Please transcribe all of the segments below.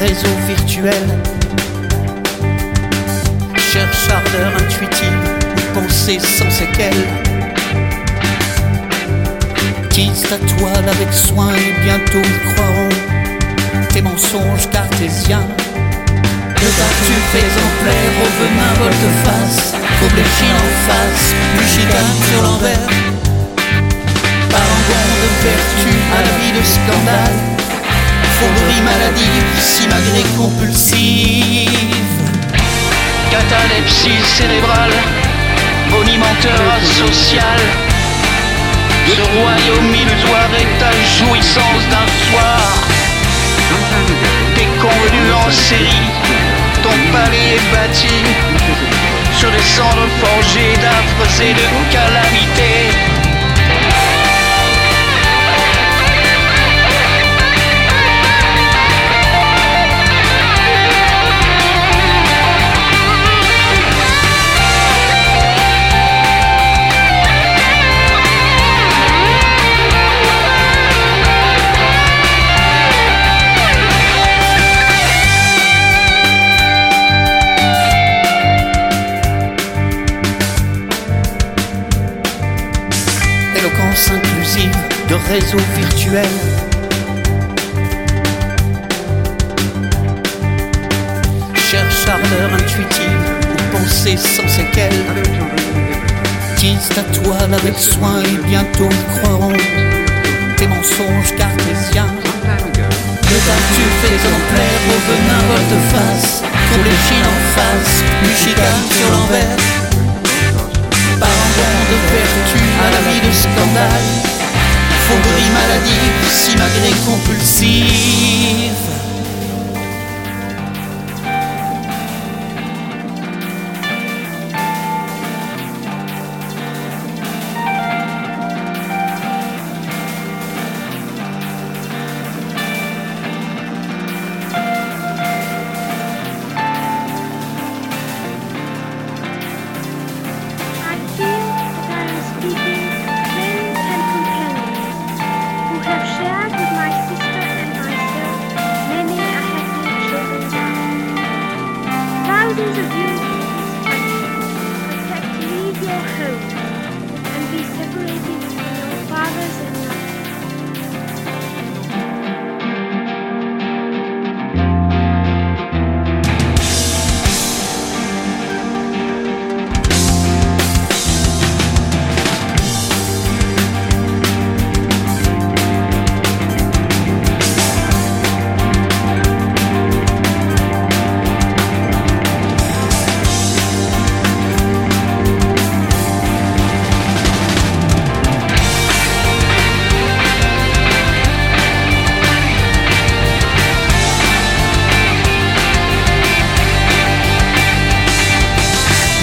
réseau virtuel. Cherche ardeur intuitive ou pensée sans séquelles. Tisse ta toile avec soin et bientôt ils croiront tes mensonges cartésiens. Le tu exemplaire au venin volte-face, couple en face, le chicane sur l'envers. Parangon de vertu à la vie de scandale fourrie maladie, si malgré compulsive. Catalepsie cérébrale, monimenteur asocial. Ce royaume illusoire est ta jouissance d'un soir. Déconvenu en série, ton palais est bâti sur les cendres forgées d'affres et de calamités. réseau virtuel. Cherche ardeur intuitive ou pensée sans séquelles. Tisse ta toile avec soin et bientôt ils croiront tes mensonges cartésiens. Le tu fais plaire au venin volte-face, pour les chines en face, du sur l'envers. Parent de vertu à la vie de scandale. Fourberie maladive, simagrée compulsive. I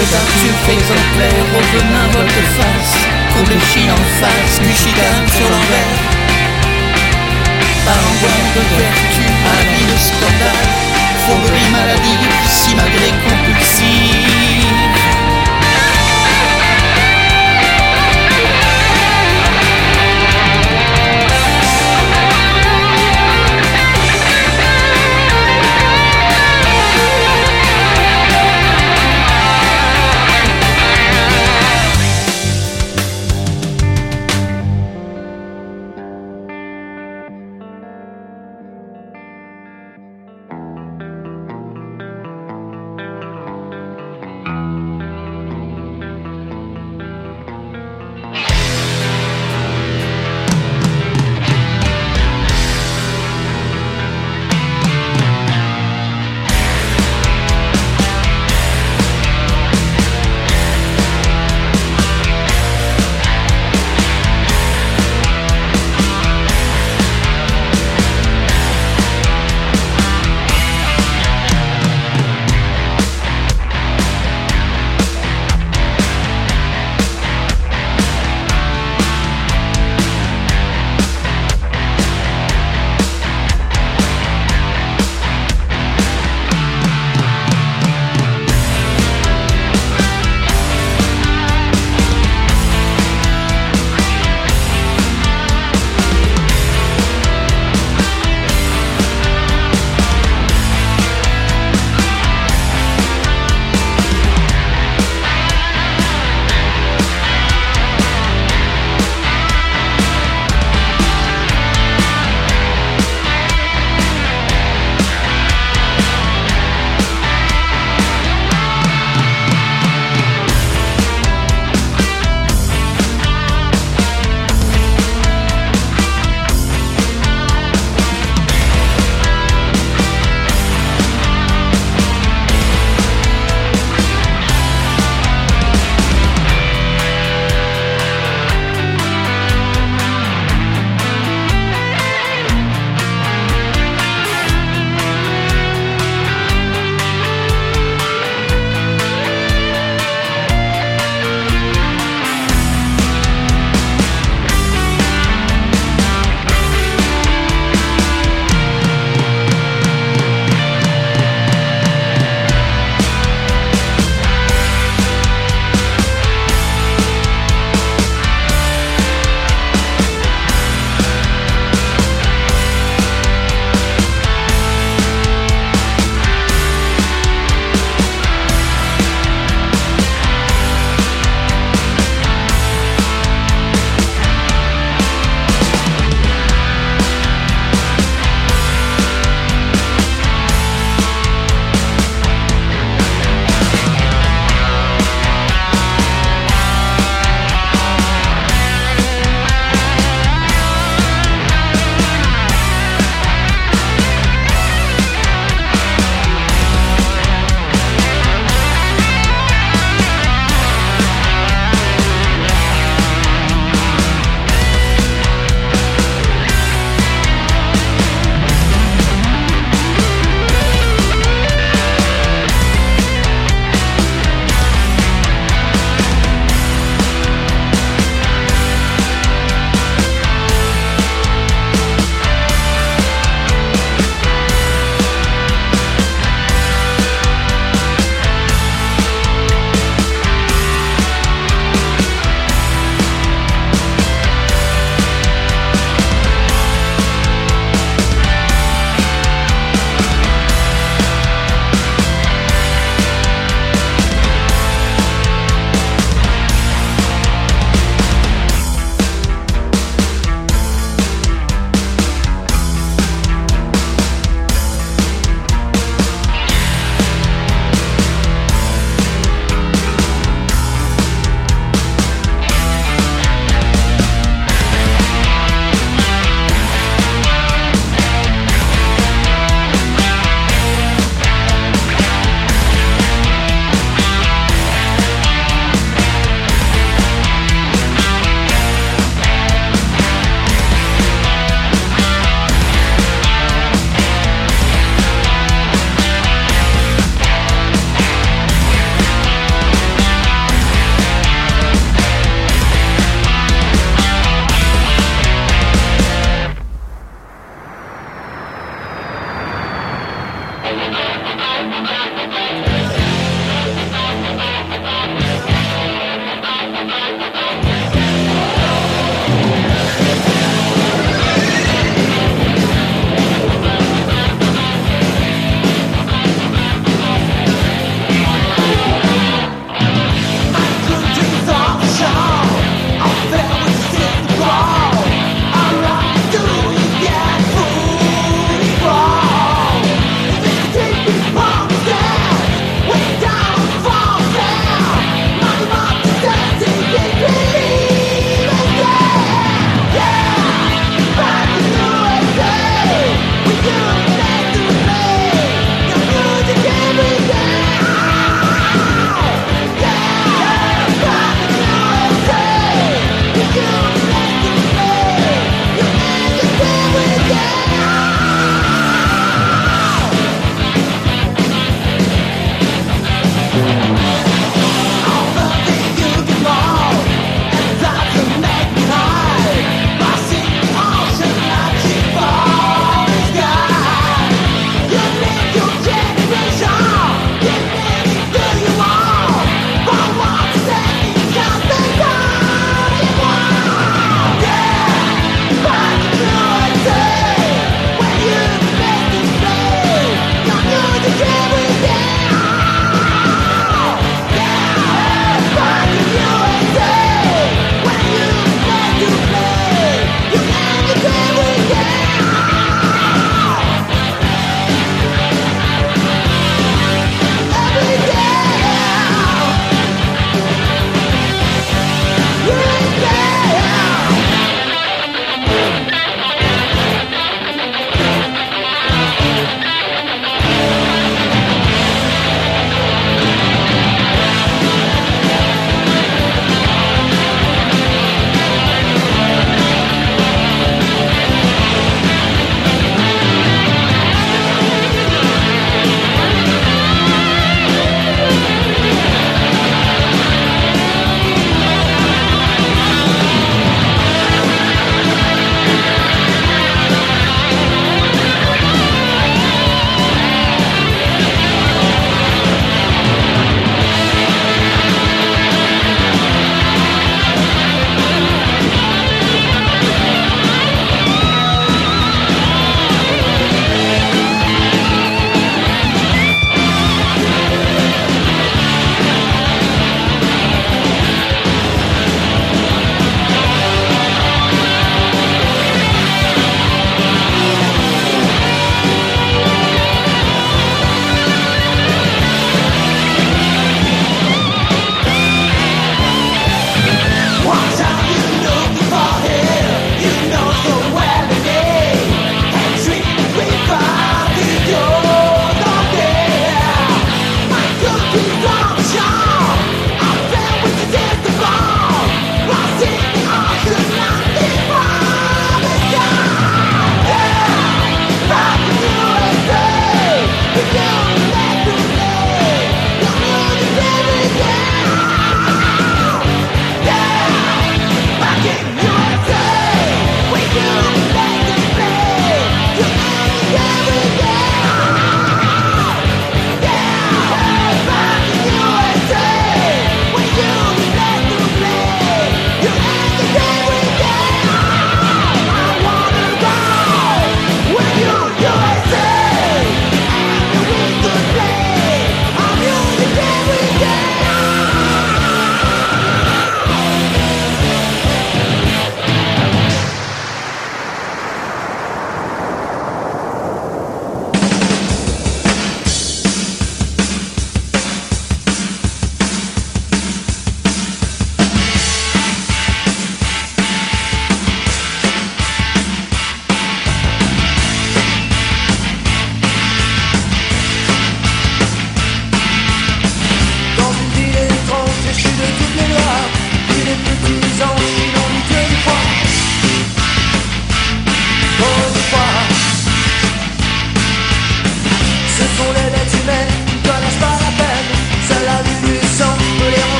Le tartuffe exemplaire au venin volte-face Courbe Chine en face, Michigan sur l'envers. Parangon de vertu vie de scandale. Fourberie maladive, simagrée compulsive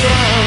Yeah.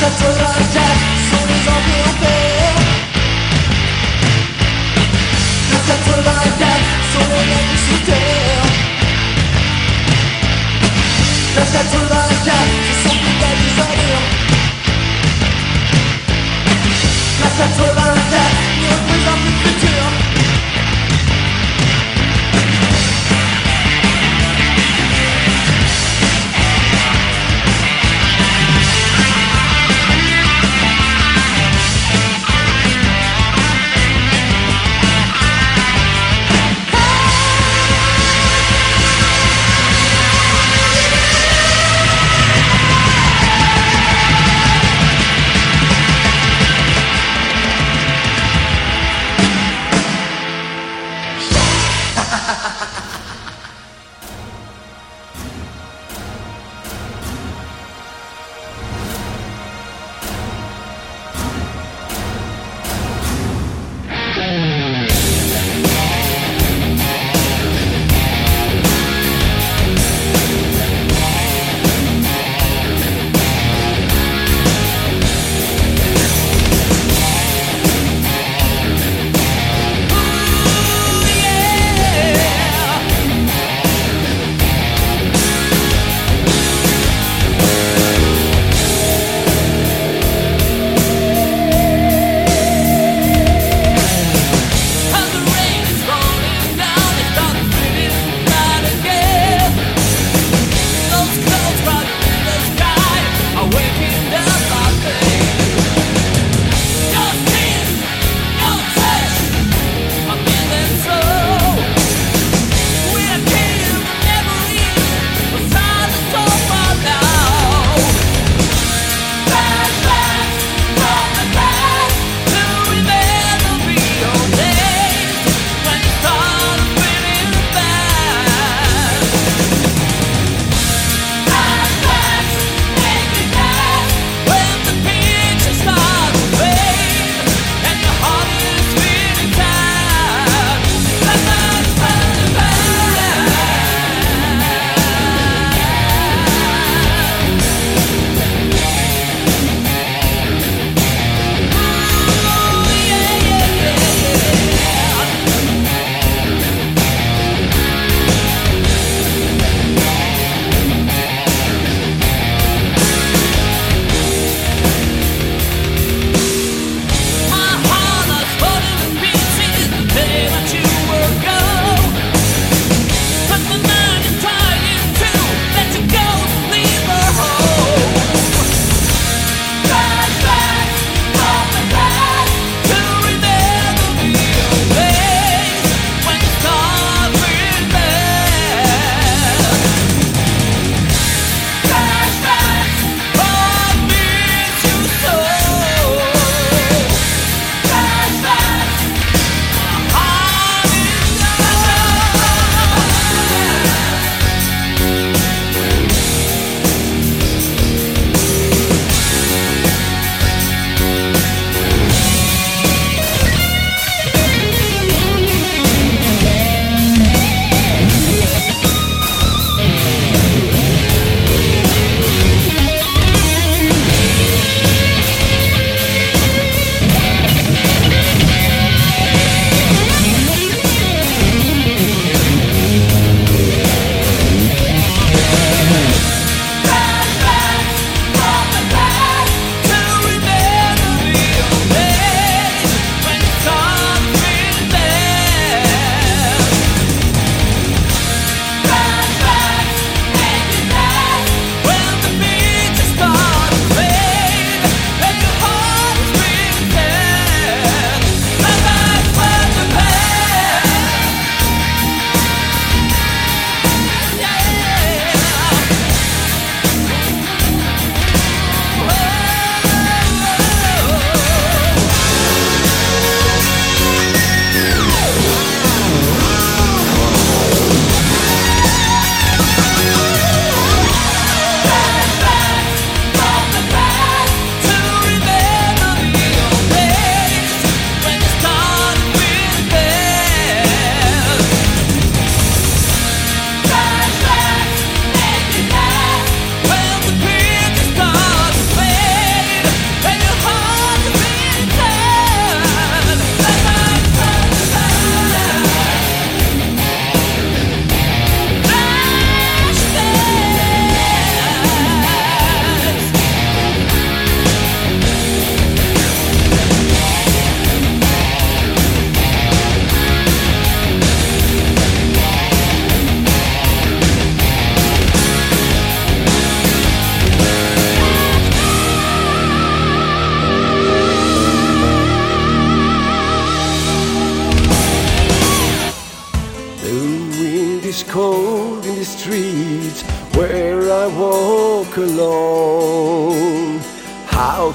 such a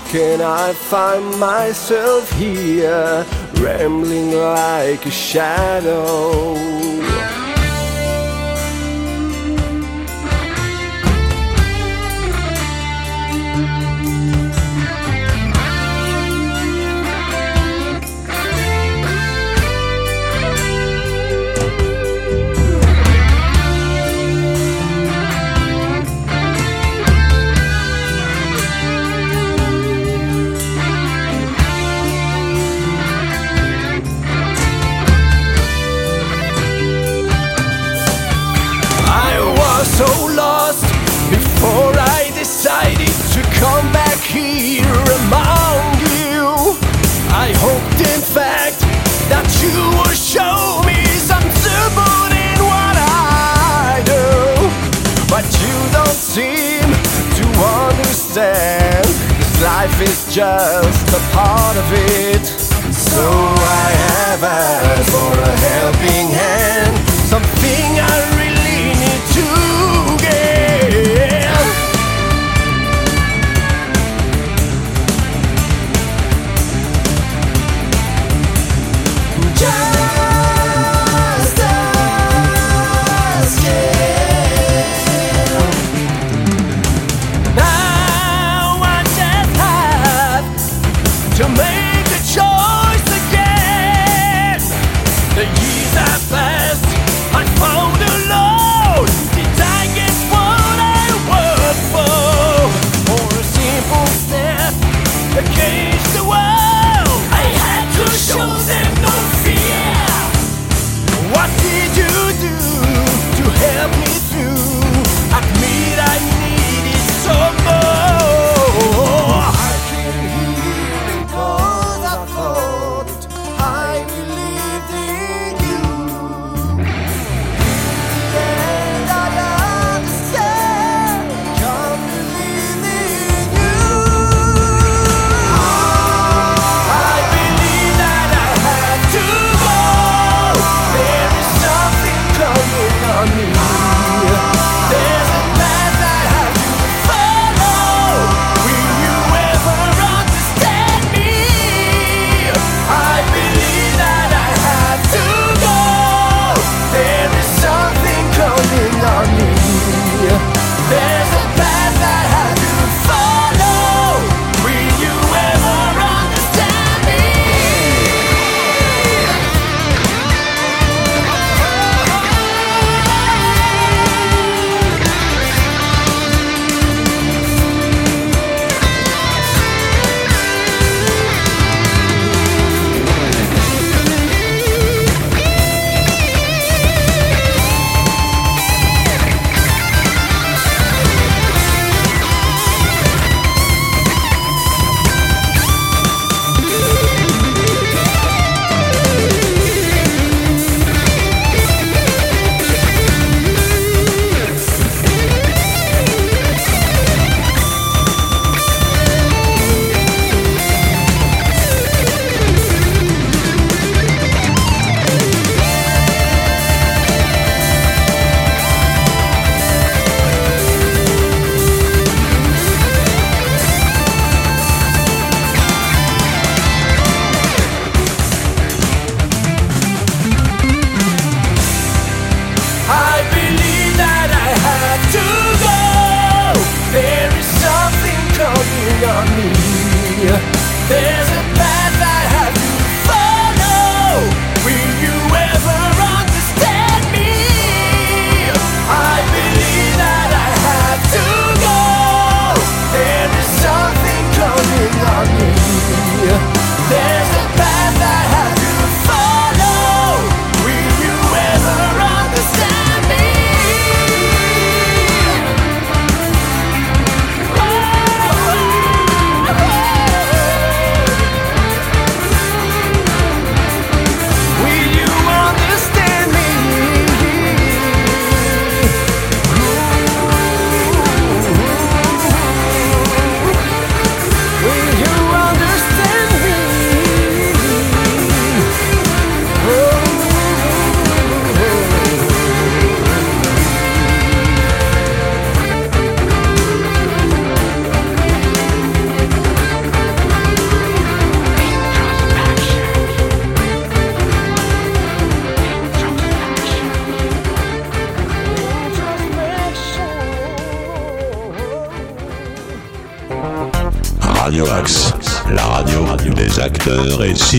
can I find myself here, rambling like a shadow? life is just a part of it. So I have asked for a helping hand, something I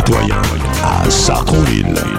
citoyens à Sartrouville.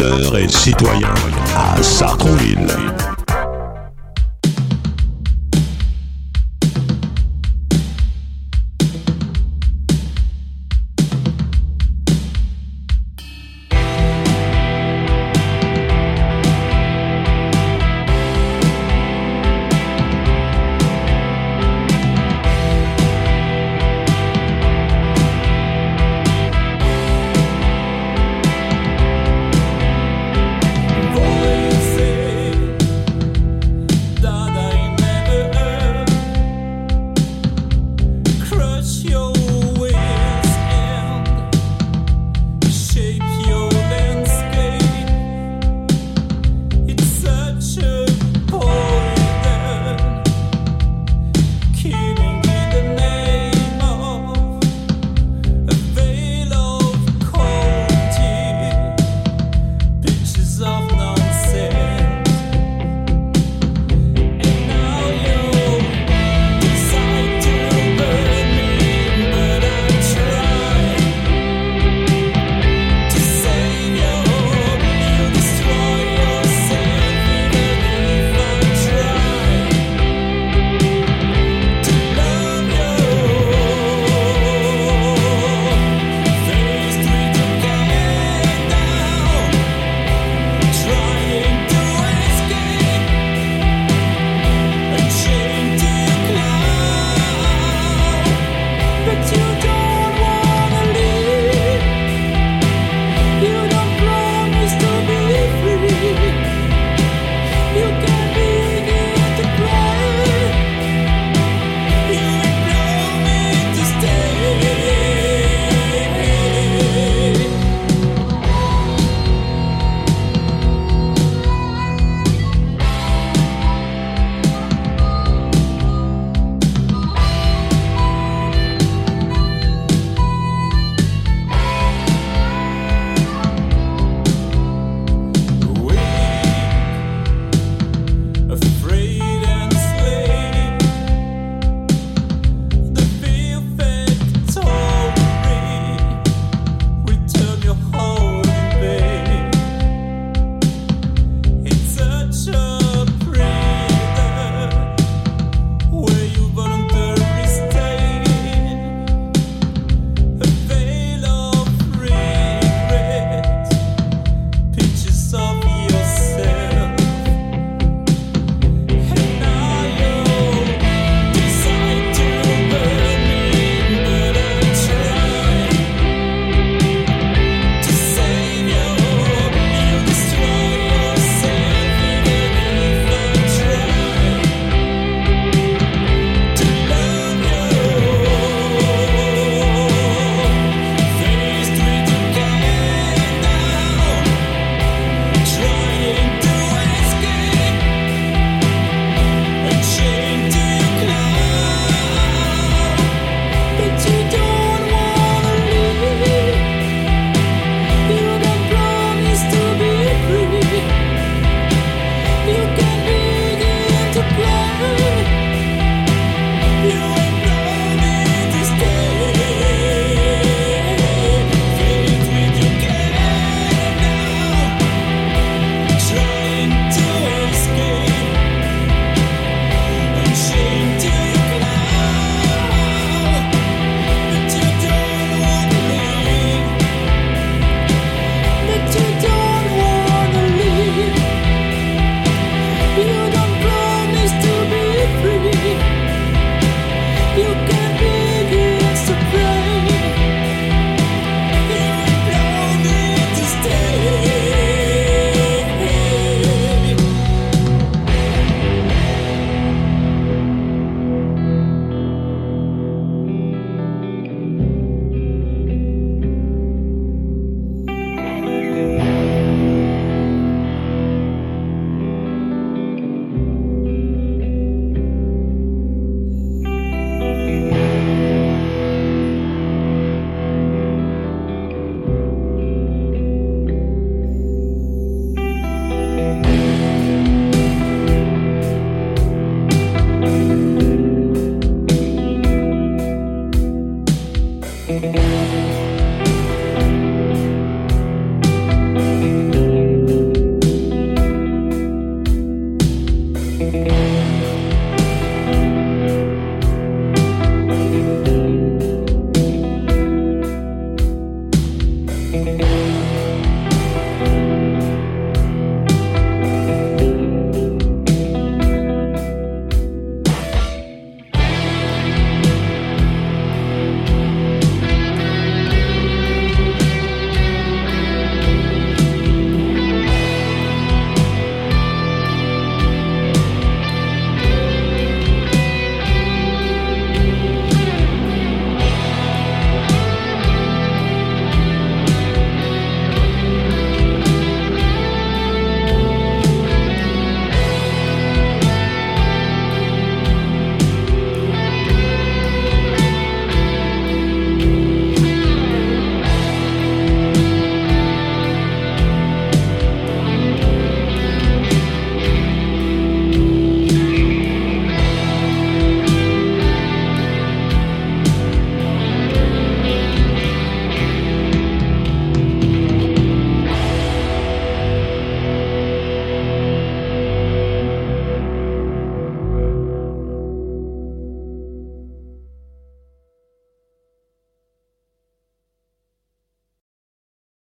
Et citoyens à Sartrouville.